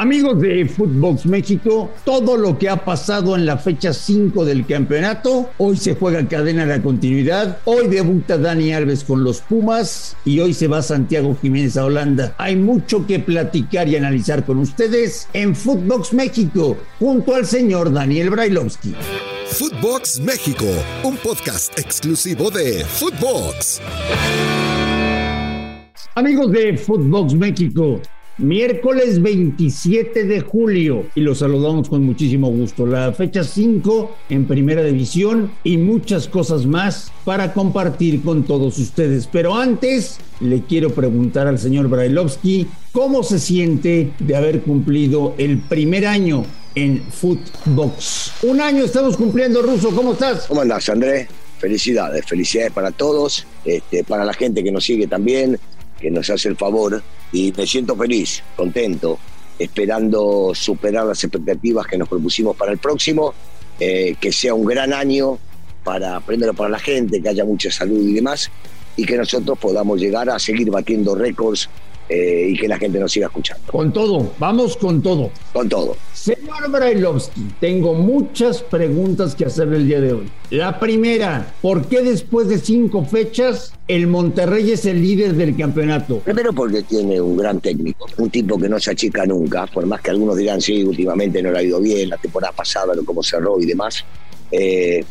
Amigos de Footbox México, todo lo que ha pasado en la fecha 5 del campeonato, hoy se juega cadena de la continuidad, hoy debuta Dani Alves con los Pumas y hoy se va Santiago Jiménez a Holanda. Hay mucho que platicar y analizar con ustedes en Footbox México, junto al señor Daniel Brailovsky. Footbox México, un podcast exclusivo de Footbox. Amigos de Footbox México, Miércoles 27 de julio y los saludamos con muchísimo gusto. La fecha 5 en Primera División y muchas cosas más para compartir con todos ustedes. Pero antes le quiero preguntar al señor Brailovsky cómo se siente de haber cumplido el primer año en Footbox. Un año estamos cumpliendo, Ruso. ¿Cómo estás? ¿Cómo andás, Andrés? Felicidades, felicidades para todos, este, para la gente que nos sigue también, que nos hace el favor y me siento feliz, contento, esperando superar las expectativas que nos propusimos para el próximo, eh, que sea un gran año para primero para la gente, que haya mucha salud y demás, y que nosotros podamos llegar a seguir batiendo récords eh, y que la gente nos siga escuchando. Con todo, vamos con todo. Con todo. Señor Brailovsky, tengo muchas preguntas que hacerle el día de hoy. La primera, ¿por qué después de cinco fechas el Monterrey es el líder del campeonato? Primero porque tiene un gran técnico, un tipo que no se achica nunca, por más que algunos dirán, sí, últimamente no le ha ido bien, la temporada pasada, cómo cerró y demás, eh,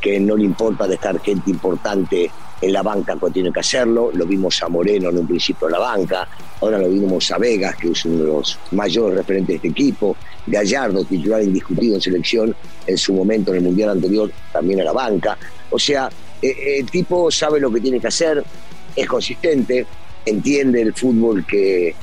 que no le importa dejar gente importante en la banca cuando tiene que hacerlo. Lo vimos a Moreno en un principio en la banca, ahora lo vimos a Vegas, que es uno de los mayores referentes de este equipo. Gallardo, titular indiscutido en selección, en su momento en el Mundial anterior también a la banca. O sea, eh, eh, el tipo sabe lo que tiene que hacer, es consistente, entiende el fútbol que,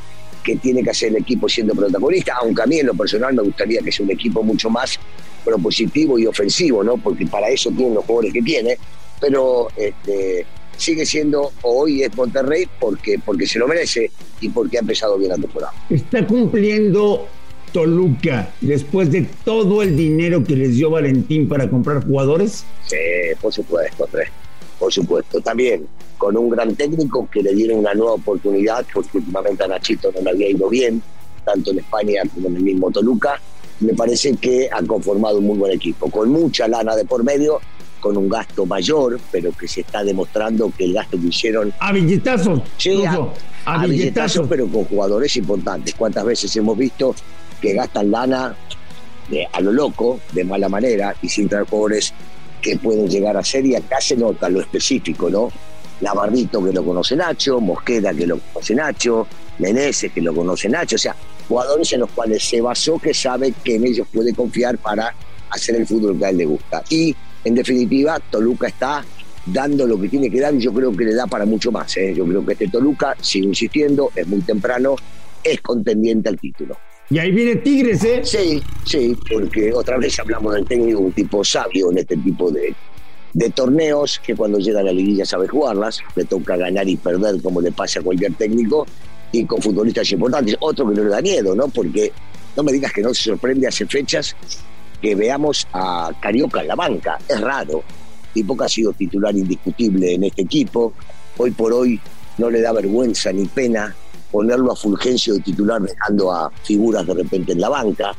que tiene que hacer el equipo siendo protagonista, aunque a mí en lo personal me gustaría que sea un equipo mucho más propositivo y ofensivo, ¿no? Porque para eso tiene los jugadores que tiene, pero este, sigue siendo hoy es Monterrey porque, porque se lo merece y porque ha empezado bien la temporada. Está cumpliendo Toluca después de todo el dinero que les dio Valentín para comprar jugadores? Sí, por supuesto, Andrés. Por supuesto. También con un gran técnico que le dieron una nueva oportunidad, porque últimamente a Nachito no le había ido bien, tanto en España como en el mismo Toluca. Me parece que ha conformado un muy buen equipo, con mucha lana de por medio con un gasto mayor, pero que se está demostrando que el gasto que hicieron... A billetazos. Sí, a, billetazos, pero con jugadores importantes. ¿Cuántas veces hemos visto que gastan lana de, a lo loco, de mala manera, y sin traer jugadores que pueden llegar a ser, y acá se nota lo específico, ¿no? Lavardito que lo conoce Nacho, Mosqueda que lo conoce Nacho, Meneses que lo conoce Nacho, o sea, jugadores en los cuales se basó que sabe que en ellos puede confiar para hacer el fútbol que a él le gusta. Y en definitiva, Toluca está dando lo que tiene que dar y yo creo que le da para mucho más. ¿eh? Yo creo que este Toluca, sigue insistiendo, es muy temprano, es contendiente al título. Y ahí viene Tigres, ¿eh? Sí, sí, porque otra vez hablamos del técnico, un tipo sabio en este tipo de, de torneos, que cuando llega a la liguilla sabe jugarlas, le toca ganar y perder como le pasa a cualquier técnico, y con futbolistas importantes. Otro que no le da miedo, ¿no? Porque no me digas que no se sorprende hace fechas que veamos a Carioca en la banca. Es raro. Tipo que ha sido titular indiscutible en este equipo. Hoy por hoy no le da vergüenza ni pena ponerlo a Fulgencio de titular dejando a figuras de repente en la banca.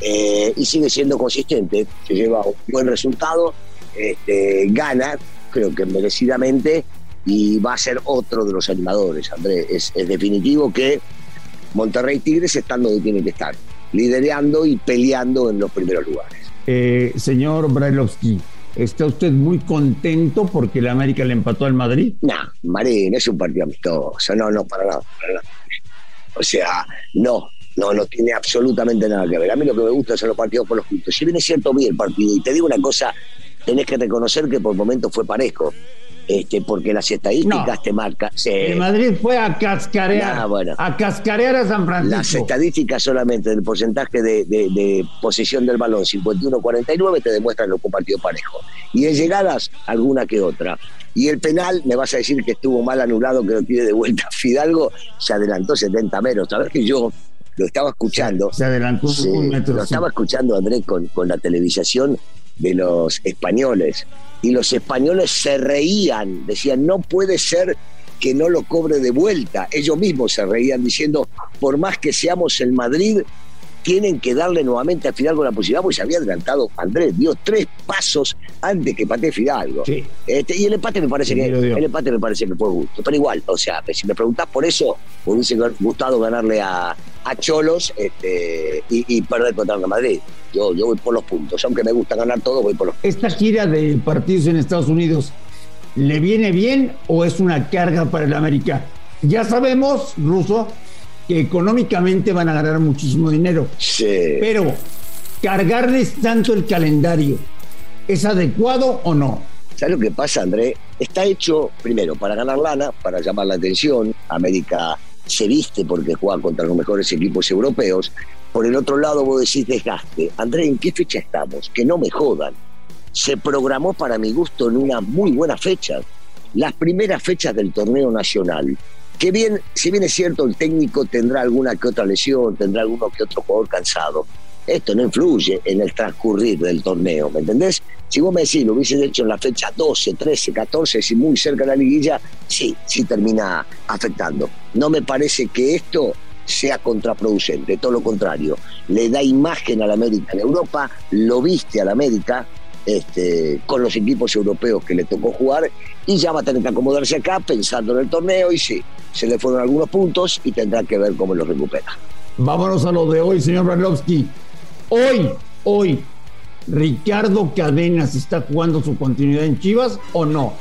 Eh, y sigue siendo consistente. Se lleva un buen resultado. Este, gana, creo que merecidamente, y va a ser otro de los animadores, Andrés. Es, es definitivo que Monterrey Tigres están donde tiene que estar liderando y peleando en los primeros lugares. Eh, señor Brailovsky, ¿está usted muy contento porque la América le empató al Madrid? No, Marín, es un partido amistoso, no, no, para nada, O sea, no, no, no tiene absolutamente nada que ver. A mí lo que me gusta son los partidos por los puntos. Si bien es cierto, vi el partido, y te digo una cosa, tenés que reconocer que por momentos fue parejo este, porque las estadísticas te marcan. El Madrid fue a cascarear, a cascarear a San Francisco. Las estadísticas solamente del porcentaje de, de, posesión del balón, 51-49, te demuestran que fue partido parejo. Y en llegadas, alguna que otra. Y el penal, me vas a decir que estuvo mal anulado, que lo pide de vuelta Fidalgo, se adelantó 70 metros. Sabes que yo lo estaba escuchando. Se adelantó un metro. Lo estaba escuchando, Andrés, con, con la televisación de los españoles y los españoles se reían, decían, no puede ser que no lo cobre de vuelta. Ellos mismos se reían diciendo, por más que seamos el Madrid, tienen que darle nuevamente a Fidalgo la posibilidad, porque se había adelantado Andrés, dio tres pasos antes que patee Fidalgo. Este, y el empate me parece que el empate me parece que fue gusto. Pero igual, o sea, si me preguntás por eso, me hubiese gustado ganarle a, Cholos este, y, perder contra el Madrid. Yo, yo voy por los puntos. Aunque me gusta ganar todo, voy por los puntos. ¿Esta gira de partidos en Estados Unidos le viene bien o es una carga para el América? Ya sabemos, Ruso, que económicamente van a ganar muchísimo dinero. Sí. Pero cargarles tanto el calendario, ¿es adecuado o no? ¿Sabes lo que pasa, André? Está hecho, primero, para ganar lana, para llamar la atención. América se viste porque juega contra los mejores equipos europeos. Por el otro lado, vos decís desgaste. André, ¿en qué fecha estamos? Que no me jodan. Se programó para mi gusto en una muy buena fecha. Las primeras fechas del torneo nacional que bien, si bien es cierto, el técnico tendrá alguna que otra lesión, tendrá alguno que otro jugador cansado, esto no influye en el transcurrir del torneo, ¿me entendés? Si vos me decís, lo hubieses hecho en la fecha 12, 13, 14, si muy cerca de la liguilla, sí, sí termina afectando. No me parece que esto sea contraproducente, todo lo contrario, le da imagen a la América en Europa, lo viste a la América, este, con los equipos europeos que le tocó jugar y ya va a tener que acomodarse acá pensando en el torneo y sí, se le fueron algunos puntos y tendrá que ver cómo los recupera. Vámonos a lo de hoy, señor Brailovsky. Hoy, hoy, ¿Ricardo Cadenas está jugando su continuidad en Chivas o no?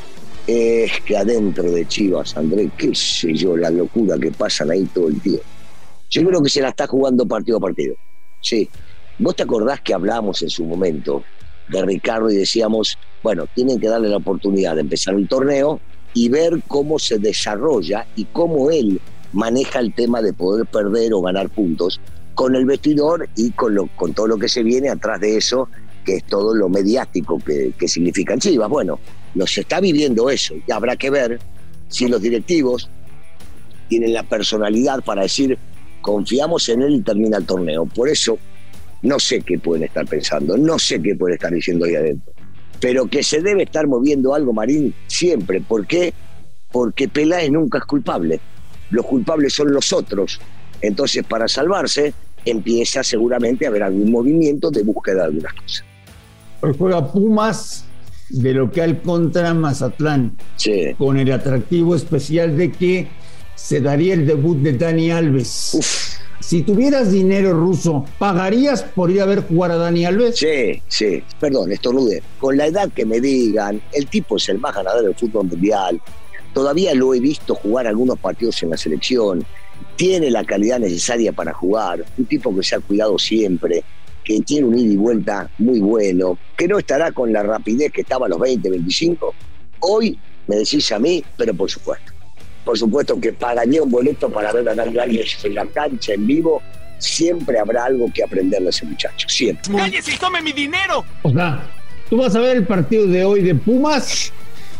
Es que adentro de Chivas, André, qué sé yo, la locura que pasan ahí todo el tiempo. Yo creo que se la está jugando partido a partido. Sí. ¿Vos te acordás que hablamos en su momento de Ricardo y decíamos, bueno, tienen que darle la oportunidad de empezar el torneo y ver cómo se desarrolla y cómo él maneja el tema de poder perder o ganar puntos con el vestidor y con, lo, con todo lo que se viene atrás de eso, que es todo lo mediático que, que significan Chivas. Bueno, nos está viviendo eso y habrá que ver si los directivos tienen la personalidad para decir confiamos en él y termina el torneo. Por eso no sé qué pueden estar pensando, no sé qué pueden estar diciendo ahí adentro pero que se debe estar moviendo algo, Marín, siempre. ¿Por qué? Porque Peláez nunca es culpable. Los culpables son los otros. Entonces, para salvarse, empieza seguramente a haber algún movimiento de búsqueda de algunas cosas. Hoy juega Pumas de local contra Mazatlán, sí. con el atractivo especial de que se daría el debut de Dani Alves. Uf si tuvieras dinero ruso, ¿pagarías por ir a ver jugar a Dani Alves? Sí, sí. Perdón, estornude. Con la edad que me digan, el tipo es el más ganador del fútbol mundial. Todavía lo he visto jugar algunos partidos en la selección. Tiene la calidad necesaria para jugar. Un tipo que se ha cuidado siempre que tiene un ida y vuelta muy bueno, que no estará con la rapidez que estaba a los 20, 25. Hoy me decís a mí, pero por supuesto por supuesto que pagaría un boleto para ver a Dani Alves en la cancha, en vivo. Siempre habrá algo que aprenderle a ese muchacho, siempre. ¡Cállese y tome mi dinero! O sea, tú vas a ver el partido de hoy de Pumas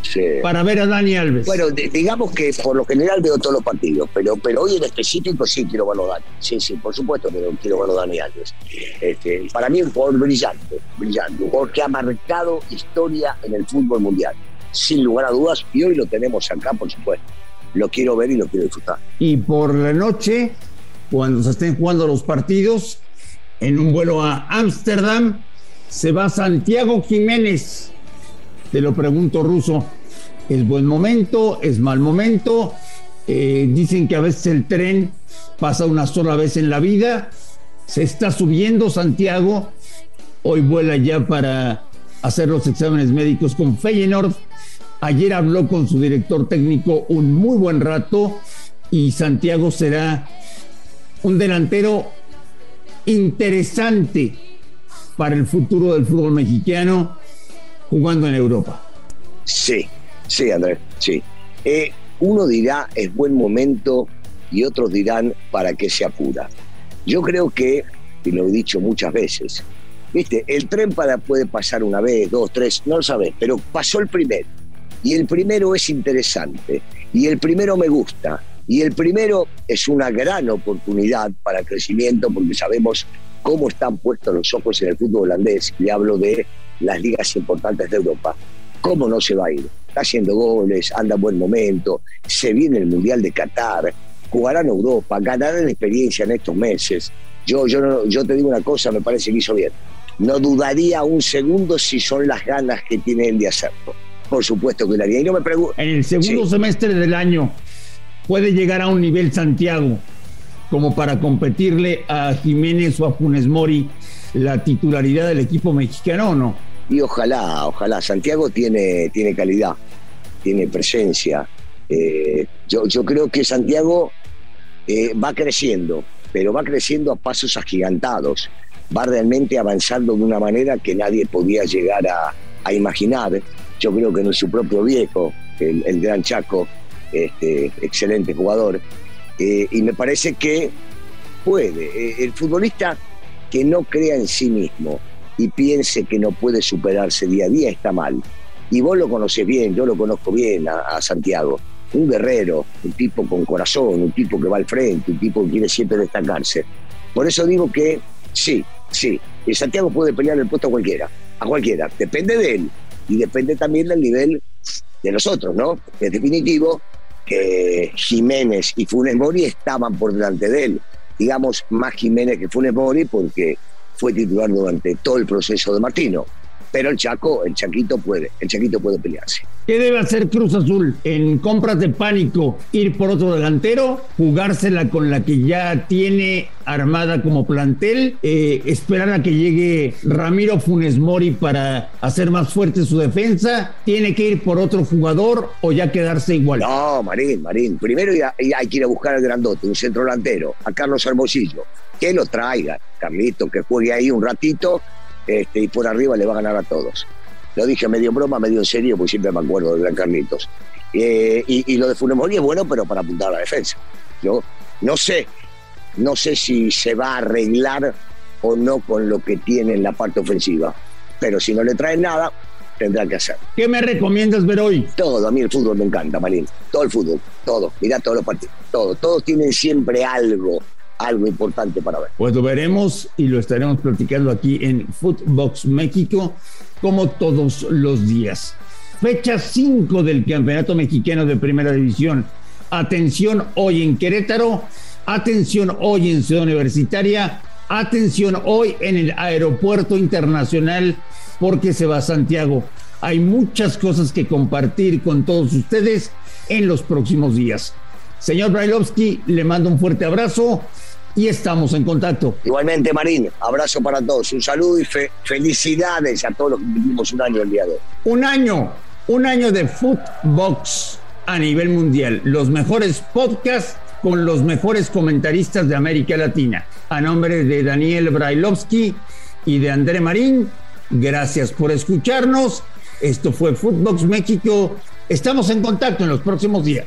Sí. para ver a Dani Alves. Bueno, digamos que por lo general veo todos los partidos, pero, pero hoy en específico sí quiero verlo Dani. Sí, sí, por supuesto que quiero verlo Dani Alves. Este, para mí un jugador brillante, brillante, un jugador que ha marcado historia en el fútbol mundial, sin lugar a dudas, y hoy lo tenemos acá, por supuesto lo quiero ver y lo quiero disfrutar. Y por la noche, cuando se estén jugando los partidos, en un vuelo a Ámsterdam, se va Santiago Jiménez. Te lo pregunto, Ruso, ¿es buen momento? ¿Es mal momento? Eh, dicen que a veces el tren pasa una sola vez en la vida. Se está subiendo Santiago. Hoy vuela ya para hacer los exámenes médicos con Feyenoord Ayer habló con su director técnico un muy buen rato y Santiago será un delantero interesante para el futuro del fútbol mexicano jugando en Europa. Sí, sí, Andrés, sí. Eh, uno dirá es buen momento y otros dirán para qué se apura. Yo creo que, y lo he dicho muchas veces, viste, el tren para puede pasar una vez, dos, tres, no lo sabes, pero pasó el primero y el primero es interesante, y el primero me gusta, y el primero es una gran oportunidad para crecimiento porque sabemos cómo están puestos los ojos en el fútbol holandés, le hablo de las ligas importantes de Europa. ¿Cómo no se va a ir? Está haciendo goles, anda en buen momento, se viene el Mundial de Qatar, jugarán Europa, ganarán experiencia en estos meses. Yo, yo, yo te digo una cosa, me parece que hizo bien. No dudaría un segundo si son las ganas que tiene de hacerlo. Por supuesto que lo haría. Y no me pregunto. En el segundo semestre del año puede llegar a un nivel Santiago como para competirle a Jiménez o a Funes Mori la titularidad del equipo mexicano o no? Y ojalá, ojalá. Santiago tiene, tiene calidad, tiene presencia. Eh, yo, yo creo que Santiago eh, va creciendo, pero va creciendo a pasos agigantados. Va realmente avanzando de una manera que nadie podía llegar a, a imaginar. Yo creo que en su propio viejo, el, el gran Chaco, este, excelente jugador, eh, y me parece que puede. Eh, el futbolista que no crea en sí mismo y piense que no puede superarse día a día está mal. Y vos lo conocés bien, yo lo conozco bien a, Santiago. Un guerrero, un tipo con corazón, un tipo que va al frente, un tipo que quiere siempre destacarse. Por eso digo que sí, sí, el Santiago puede pelear el puesto a cualquiera, a cualquiera. Depende de él y depende también del nivel de los otros, ¿no? En definitivo, que Jiménez y Funes Mori estaban por delante de él. Digamos, más Jiménez que Funes Mori porque fue titular durante todo el proceso de Martino pero el Chaco, el Chaquito puede, el Chaquito puede pelearse. ¿Qué debe hacer Cruz Azul en compras de pánico? Ir por otro delantero, jugársela con la que ya tiene armada como plantel, eh, esperar a que llegue Ramiro Funes Mori para hacer más fuerte su defensa, tiene que ir por otro jugador o ya quedarse igual. No, Marín, Marín, primero hay que ir a buscar al grandote, un centro delantero, a Carlos Hermosillo, que lo traiga, Carlito, que juegue ahí un ratito este, y por arriba le va a ganar a todos. Lo dije medio broma, medio en serio, porque siempre me acuerdo de Gran Carlitos. Eh, y, lo de Funemori es bueno, pero para apuntar a la defensa. Yo no sé, no sé si se va a arreglar o no con lo que tiene en la parte ofensiva. Pero si no le traen nada, tendrá que hacer. ¿Qué me recomiendas ver hoy? Todo, a mí el fútbol me encanta, Marín. Todo el fútbol, todo. Mira todos los partidos, todo. Todos tienen siempre algo algo importante para ver. Pues lo veremos y lo estaremos platicando aquí en Footbox México, como todos los días. Fecha 5 del Campeonato Mexicano de Primera División. Atención hoy en Querétaro, atención hoy en Ciudad Universitaria, atención hoy en el Aeropuerto Internacional, porque se va a Santiago. Hay muchas cosas que compartir con todos ustedes en los próximos días. Señor Brailovsky, le mando un fuerte abrazo y estamos en contacto. Igualmente, Marín, abrazo para todos, un saludo y felicidades a todos los que vivimos un año el día de hoy. Un año, un año de Footbox a nivel mundial, los mejores podcasts con los mejores comentaristas de América Latina. A nombre de Daniel Brailovsky y de André Marín, gracias por escucharnos. Esto fue Footbox México. Estamos en contacto en los próximos días.